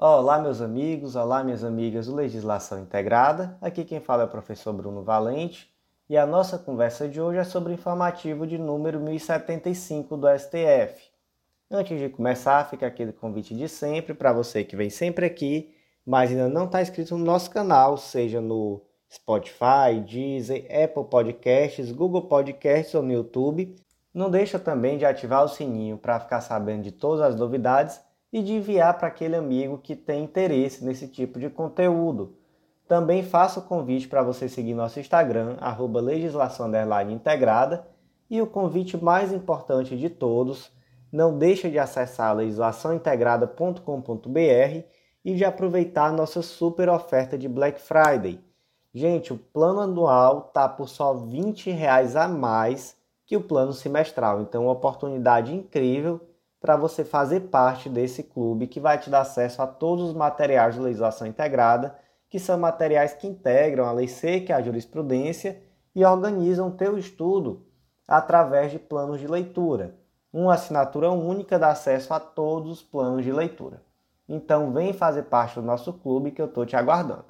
Olá, meus amigos, olá, minhas amigas do Legislação Integrada. Aqui quem fala é o professor Bruno Valente e a nossa conversa de hoje é sobre o informativo de número 1075 do STF. Antes de começar, fica aquele convite de sempre para você que vem sempre aqui, mas ainda não está inscrito no nosso canal, seja no Spotify, Deezer, Apple Podcasts, Google Podcasts ou no YouTube. Não deixa também de ativar o sininho para ficar sabendo de todas as novidades e de enviar para aquele amigo que tem interesse nesse tipo de conteúdo. Também faço o convite para você seguir nosso Instagram, arroba legislação integrada, e o convite mais importante de todos, não deixe de acessar legislaçãointegrada.com.br e de aproveitar nossa super oferta de Black Friday. Gente, o plano anual tá por só R$ 20 a mais que o plano semestral, então uma oportunidade incrível para você fazer parte desse clube que vai te dar acesso a todos os materiais de legislação integrada, que são materiais que integram a lei seca a jurisprudência e organizam o teu estudo através de planos de leitura. Uma assinatura única dá acesso a todos os planos de leitura. Então vem fazer parte do nosso clube que eu estou te aguardando.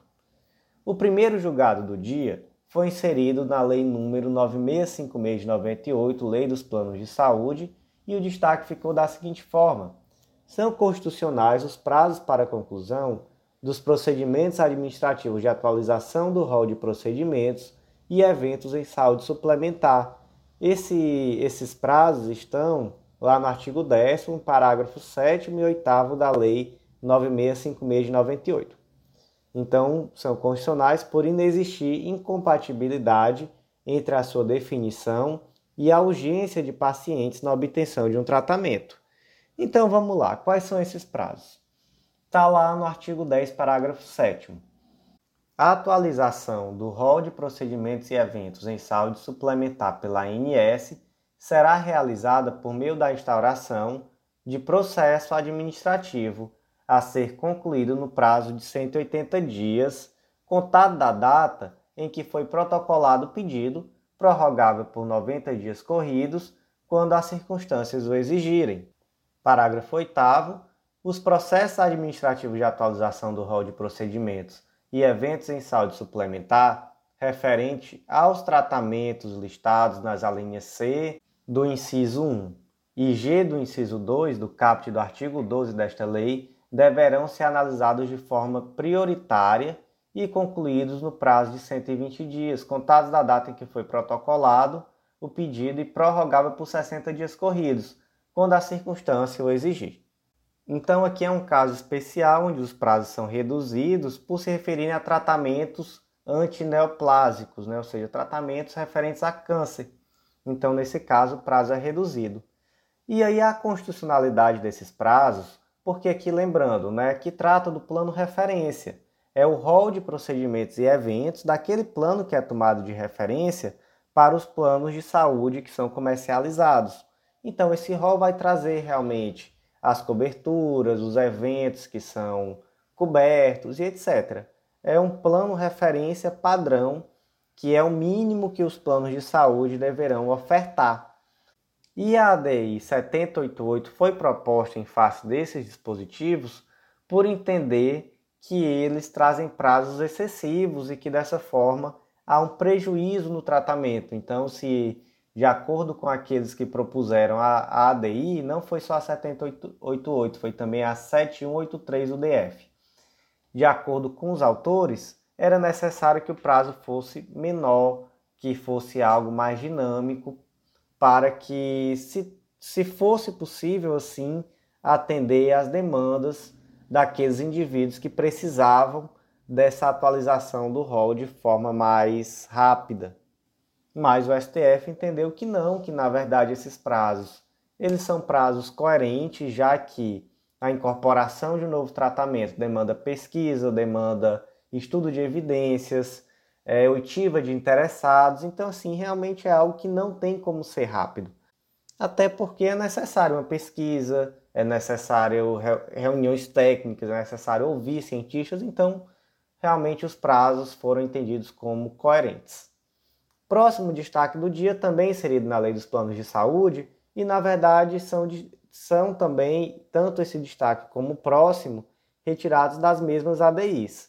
O primeiro julgado do dia foi inserido na Lei número 9656 de 98, Lei dos Planos de Saúde, e o destaque ficou da seguinte forma: são constitucionais os prazos para conclusão dos procedimentos administrativos de atualização do rol de procedimentos e eventos em saúde suplementar. Esse, esses prazos estão lá no artigo 10, parágrafo 7 e 8 da Lei 9656 de 98. Então, são constitucionais por inexistir incompatibilidade entre a sua definição e a urgência de pacientes na obtenção de um tratamento. Então vamos lá, quais são esses prazos? Está lá no artigo 10, parágrafo 7. A atualização do rol de procedimentos e eventos em saúde suplementar pela ANS será realizada por meio da instauração de processo administrativo a ser concluído no prazo de 180 dias, contado da data em que foi protocolado o pedido prorrogável por 90 dias corridos, quando as circunstâncias o exigirem. Parágrafo 8. Os processos administrativos de atualização do rol de procedimentos e eventos em saúde suplementar referente aos tratamentos listados nas alíneas C do inciso 1 e G do inciso 2 do caput do artigo 12 desta lei deverão ser analisados de forma prioritária e concluídos no prazo de 120 dias, contados da data em que foi protocolado o pedido e prorrogável por 60 dias corridos, quando a circunstância o exigir. Então, aqui é um caso especial onde os prazos são reduzidos por se referirem a tratamentos antineoplásicos, né? ou seja, tratamentos referentes a câncer. Então, nesse caso, o prazo é reduzido. E aí a constitucionalidade desses prazos, porque aqui lembrando, né, que trata do plano referência é o rol de procedimentos e eventos daquele plano que é tomado de referência para os planos de saúde que são comercializados. Então, esse rol vai trazer realmente as coberturas, os eventos que são cobertos e etc. É um plano referência padrão que é o mínimo que os planos de saúde deverão ofertar. E a ADI 7088 foi proposta em face desses dispositivos por entender que eles trazem prazos excessivos e que dessa forma há um prejuízo no tratamento. Então, se de acordo com aqueles que propuseram a, ADI, não foi só a 7088, foi também a 7183 UDF. De acordo com os autores, era necessário que o prazo fosse menor, que fosse algo mais dinâmico, para que, se, se fosse possível assim, atender às demandas daqueles indivíduos que precisavam dessa atualização do rol de forma mais rápida. Mas o STF entendeu que não, que na verdade esses prazos eles são prazos coerentes, já que a incorporação de um novo tratamento demanda pesquisa, demanda estudo de evidências, é, oitiva de interessados, então assim realmente é algo que não tem como ser rápido. Até porque é necessário uma pesquisa, é necessário reuniões técnicas, é necessário ouvir cientistas, então realmente os prazos foram entendidos como coerentes. Próximo destaque do dia, também inserido na Lei dos Planos de Saúde, e na verdade são, são também, tanto esse destaque como o próximo, retirados das mesmas ADIs.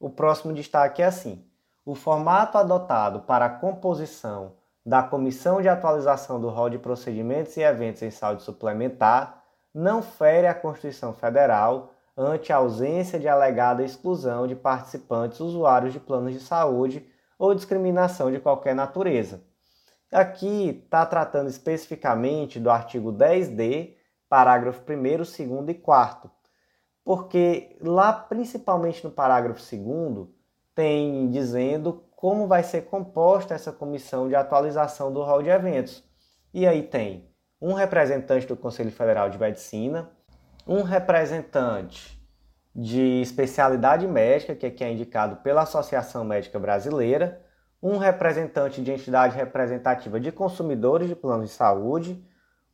O próximo destaque é assim: o formato adotado para a composição da Comissão de Atualização do Rol de Procedimentos e Eventos em Saúde Suplementar não fere a Constituição Federal ante a ausência de alegada exclusão de participantes usuários de planos de saúde ou discriminação de qualquer natureza. Aqui está tratando especificamente do artigo 10D, parágrafo 1, 2 e 4, porque lá, principalmente no parágrafo 2, tem dizendo como vai ser composta essa comissão de atualização do rol de eventos. E aí tem um representante do Conselho Federal de Medicina, um representante de especialidade médica, que aqui é indicado pela Associação Médica Brasileira, um representante de entidade representativa de consumidores de planos de saúde,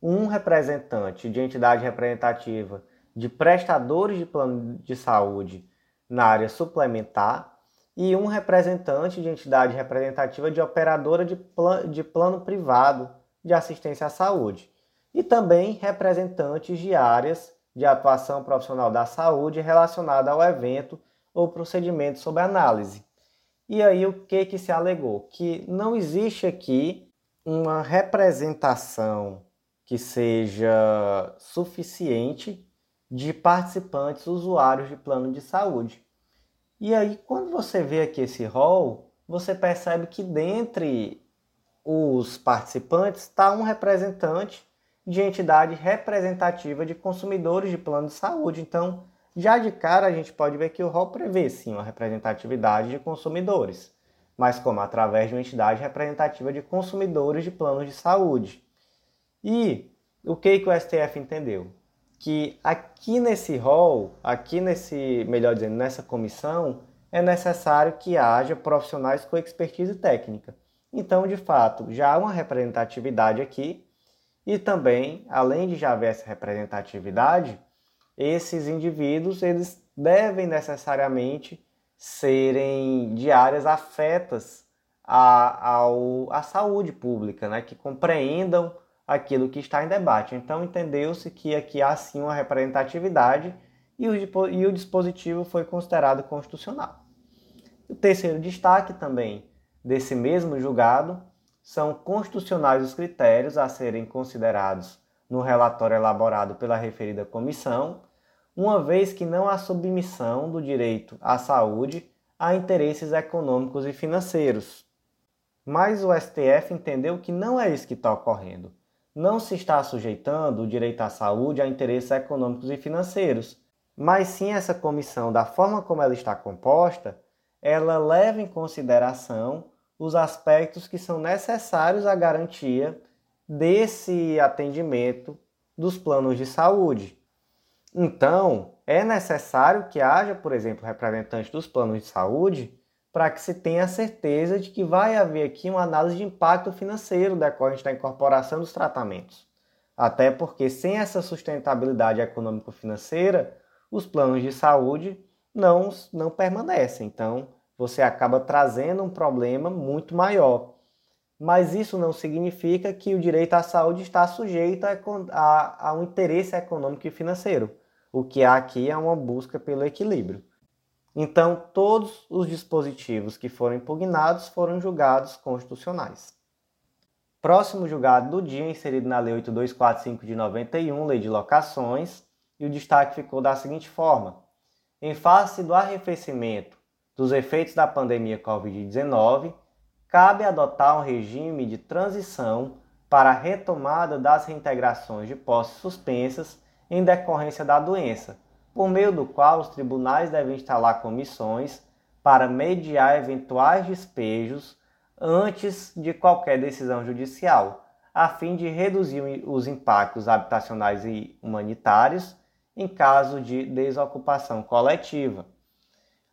um representante de entidade representativa de prestadores de plano de saúde na área suplementar e um representante de entidade representativa de operadora de, plan de plano privado de assistência à saúde e também representantes de áreas de atuação profissional da saúde relacionada ao evento ou procedimento sob análise. E aí o que que se alegou? Que não existe aqui uma representação que seja suficiente de participantes usuários de plano de saúde. E aí quando você vê aqui esse rol, você percebe que dentre os participantes está um representante de entidade representativa de consumidores de plano de saúde. Então, já de cara, a gente pode ver que o rol prevê sim uma representatividade de consumidores, mas como através de uma entidade representativa de consumidores de planos de saúde. E o que, que o STF entendeu? Que aqui nesse rol, aqui nesse, melhor dizendo, nessa comissão, é necessário que haja profissionais com expertise técnica. Então, de fato, já há uma representatividade aqui e também, além de já haver essa representatividade, esses indivíduos eles devem necessariamente serem de áreas afetas à, à saúde pública, né? que compreendam aquilo que está em debate. Então, entendeu-se que aqui há sim uma representatividade e o, e o dispositivo foi considerado constitucional. O terceiro destaque também desse mesmo julgado são constitucionais os critérios a serem considerados no relatório elaborado pela referida comissão, uma vez que não há submissão do direito à saúde a interesses econômicos e financeiros. Mas o STF entendeu que não é isso que está ocorrendo. Não se está sujeitando o direito à saúde a interesses econômicos e financeiros, mas sim essa comissão, da forma como ela está composta, ela leva em consideração os aspectos que são necessários à garantia desse atendimento dos planos de saúde. Então, é necessário que haja, por exemplo, representante dos planos de saúde para que se tenha certeza de que vai haver aqui uma análise de impacto financeiro decorrente da incorporação dos tratamentos. Até porque sem essa sustentabilidade econômico-financeira, os planos de saúde não, não permanecem. Então, você acaba trazendo um problema muito maior. Mas isso não significa que o direito à saúde está sujeito a, a, a um interesse econômico e financeiro. O que há aqui é uma busca pelo equilíbrio. Então, todos os dispositivos que foram impugnados foram julgados constitucionais. Próximo julgado do dia, inserido na Lei 8245 de 91, Lei de Locações, e o destaque ficou da seguinte forma: em face do arrefecimento dos efeitos da pandemia Covid-19, cabe adotar um regime de transição para a retomada das reintegrações de posses suspensas em decorrência da doença, por meio do qual os tribunais devem instalar comissões para mediar eventuais despejos antes de qualquer decisão judicial, a fim de reduzir os impactos habitacionais e humanitários em caso de desocupação coletiva.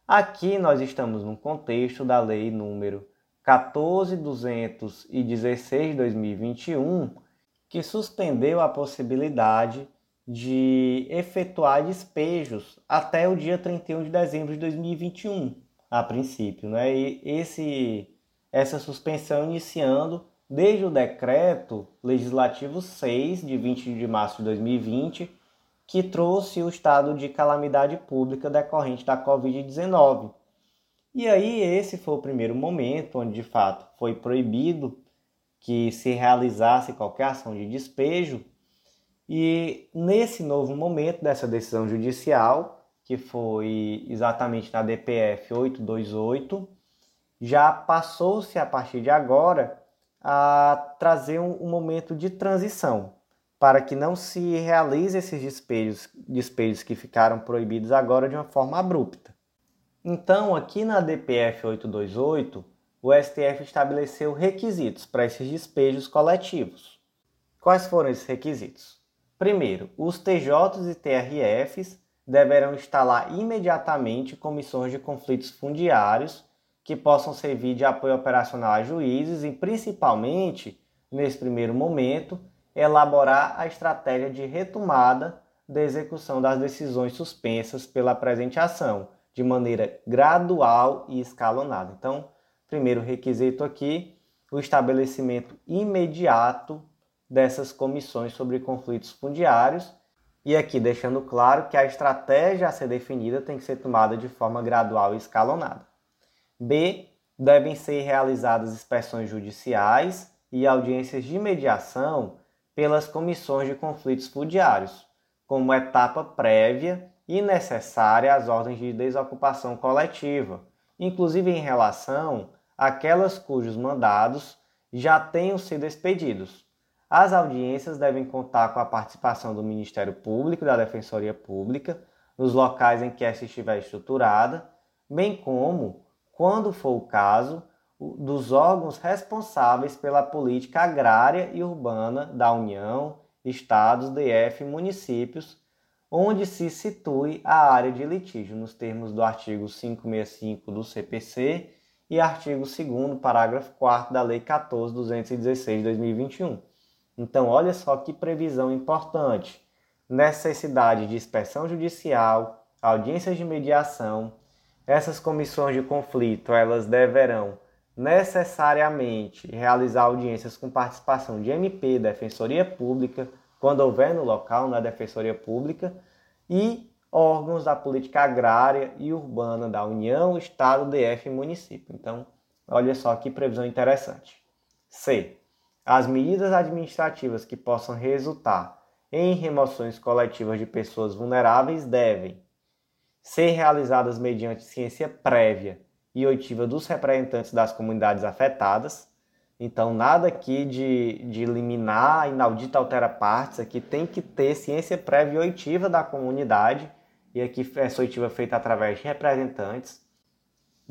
Aqui nós estamos no contexto da lei número 14216 de 2021, que suspendeu a possibilidade de efetuar despejos até o dia 31 de dezembro de 2021, a princípio, né? E esse essa suspensão iniciando desde o decreto legislativo 6 de 20 de março de 2020, que trouxe o estado de calamidade pública decorrente da Covid-19. E aí, esse foi o primeiro momento onde de fato foi proibido que se realizasse qualquer ação de despejo. E nesse novo momento dessa decisão judicial, que foi exatamente na DPF 828, já passou-se a partir de agora a trazer um, momento de transição para que não se realize esses despejos, despejos que ficaram proibidos agora de uma forma abrupta. Então, aqui na DPF 828, o STF estabeleceu requisitos para esses despejos coletivos. Quais foram esses requisitos? Primeiro, os TJs e TRFs deverão instalar imediatamente comissões de conflitos fundiários que possam servir de apoio operacional a juízes e, principalmente, nesse primeiro momento, elaborar a estratégia de retomada da execução das decisões suspensas pela presente ação, de maneira gradual e escalonada. Então, Primeiro requisito aqui, o estabelecimento imediato dessas comissões sobre conflitos fundiários. E aqui deixando claro que a estratégia a ser definida tem que ser tomada de forma gradual e escalonada. B. Devem ser realizadas inspeções judiciais e audiências de mediação pelas comissões de conflitos fundiários, como etapa prévia e necessária às ordens de desocupação coletiva, inclusive em relação aquelas cujos mandados já tenham sido expedidos. As audiências devem contar com a participação do Ministério Público e da Defensoria Pública nos locais em que esta estiver estruturada, bem como, quando for o caso, dos órgãos responsáveis pela política agrária e urbana da União, Estados, DF e municípios, onde se situe a área de litígio, nos termos do artigo 565 do CPC e artigo 2 parágrafo 4 da Lei 14.216 de 2021. Então, olha só que previsão importante. Necessidade de inspeção judicial, audiências de mediação. Essas comissões de conflito, elas deverão necessariamente realizar audiências com participação de MP, Defensoria Pública, quando houver no local, na Defensoria Pública, e órgãos da política agrária e urbana da União, Estado, DF e município. Então, olha só que previsão interessante. C. As medidas administrativas que possam resultar em remoções coletivas de pessoas vulneráveis devem ser realizadas mediante ciência prévia e oitiva dos representantes das comunidades afetadas. Então, nada aqui de, de liminar, inaudita altera partes, aqui tem que ter ciência prévia e oitiva da comunidade. E aqui essa oitiva feita através de representantes,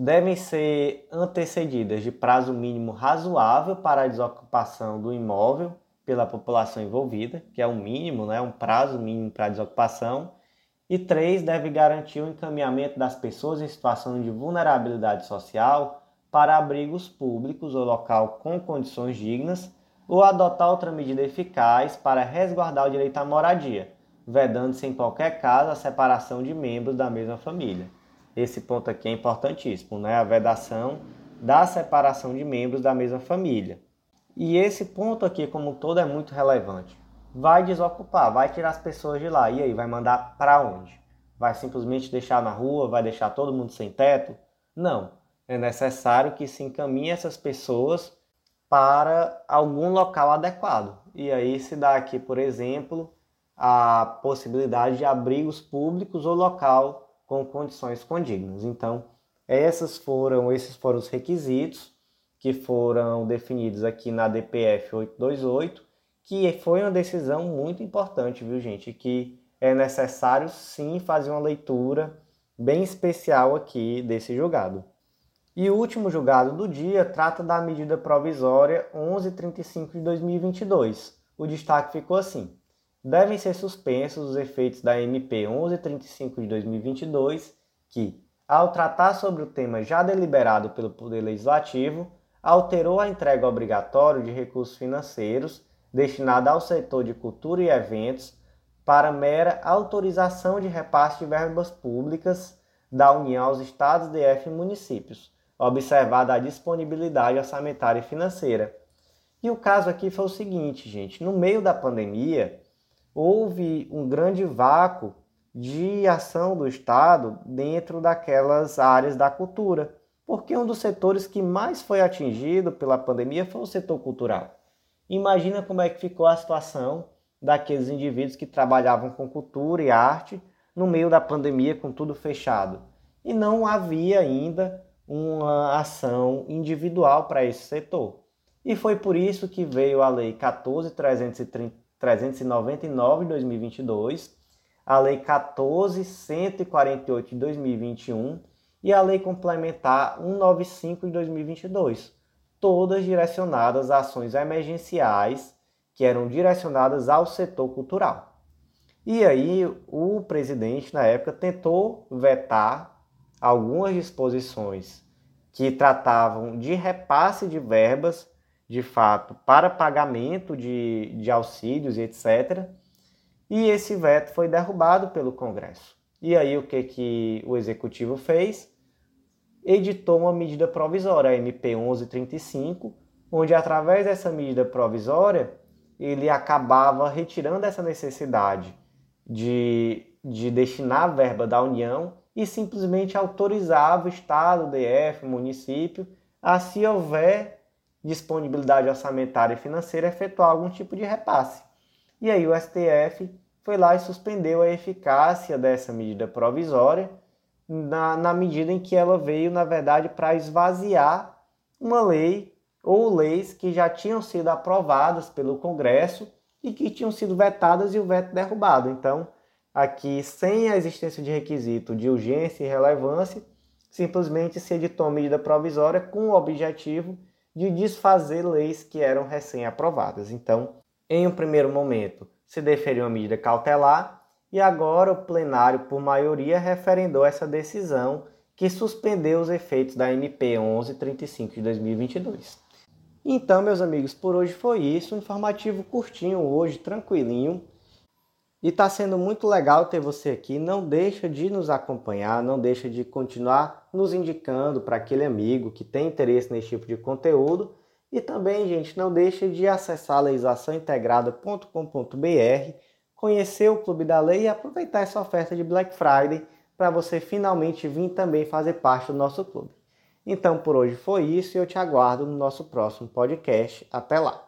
devem ser antecedidas de prazo mínimo razoável para a desocupação do imóvel pela população envolvida, que é o mínimo, né, um prazo mínimo para a desocupação. E três, deve garantir o encaminhamento das pessoas em situação de vulnerabilidade social para abrigos públicos ou local com condições dignas, ou adotar outra medida eficaz para resguardar o direito à moradia, vedando-se em qualquer caso a separação de membros da mesma família. Esse ponto aqui é importantíssimo, né? A vedação da separação de membros da mesma família. E esse ponto aqui, como um todo, é muito relevante. Vai desocupar, vai tirar as pessoas de lá. E aí, vai mandar para onde? Vai simplesmente deixar na rua? Vai deixar todo mundo sem teto? Não. É necessário que se encaminhe essas pessoas para algum local adequado. E aí se dá aqui, por exemplo, a possibilidade de abrigos públicos ou local com condições condignas. Então, essas foram, esses foram os requisitos que foram definidos aqui na DPF 828, que foi uma decisão muito importante, viu, gente? Que é necessário sim fazer uma leitura bem especial aqui desse julgado. E o último julgado do dia trata da medida provisória 1135 de 2022. O destaque ficou assim: devem ser suspensos os efeitos da MP 1135 de 2022, que, ao tratar sobre o tema já deliberado pelo Poder Legislativo, alterou a entrega obrigatória de recursos financeiros destinada ao setor de cultura e eventos para mera autorização de repasse de verbas públicas da União aos estados, DF e municípios, observada a disponibilidade orçamentária e financeira. E o caso aqui foi o seguinte, gente: no meio da pandemia, houve um grande vácuo de ação do Estado dentro daquelas áreas da cultura, porque um dos setores que mais foi atingido pela pandemia foi o setor cultural. Imagina como é que ficou a situação daqueles indivíduos que trabalhavam com cultura e arte no meio da pandemia com tudo fechado. E não havia ainda uma ação individual para esse setor. E foi por isso que veio a Lei 14.399 de 2022, a Lei 14.148 de 2021 e a Lei Complementar 195 de 2022, todas direcionadas a ações emergenciais que eram direcionadas ao setor cultural. E aí o presidente na época tentou vetar algumas disposições que tratavam de repasse de verbas, de fato, para pagamento de, de auxílios etc. E esse veto foi derrubado pelo Congresso. E aí o que, que o Executivo fez? Editou uma medida provisória, a MP 1135, onde através dessa medida provisória ele acabava retirando essa necessidade de, de destinar a verba da União e simplesmente autorizava o Estado, DF, município, a se houver disponibilidade orçamentária e financeira, efetuar algum tipo de repasse. E aí o STF foi lá e suspendeu a eficácia dessa medida provisória, na, na medida em que ela veio, na verdade, para esvaziar uma lei ou leis que já tinham sido aprovadas pelo Congresso e que tinham sido vetadas e o veto derrubado. Então, aqui, sem a existência de requisito de urgência e relevância, simplesmente se editou uma medida provisória com o objetivo de desfazer leis que eram recém-aprovadas. Então, em um primeiro momento, se deferiu uma medida cautelar e agora o plenário, por maioria, referendou essa decisão que suspendeu os efeitos da MP 1135 de 2022. Então, meus amigos, por hoje foi isso. Um informativo curtinho hoje, tranquilinho. E está sendo muito legal ter você aqui. Não deixa de nos acompanhar, não deixa de continuar nos indicando para aquele amigo que tem interesse nesse tipo de conteúdo. E também, gente, não deixa de acessar legislaçãointegrada.com.br, conhecer o Clube da Lei e aproveitar essa oferta de Black Friday para você finalmente vir também fazer parte do nosso clube. Então por hoje foi isso e eu te aguardo no nosso próximo podcast. Até lá!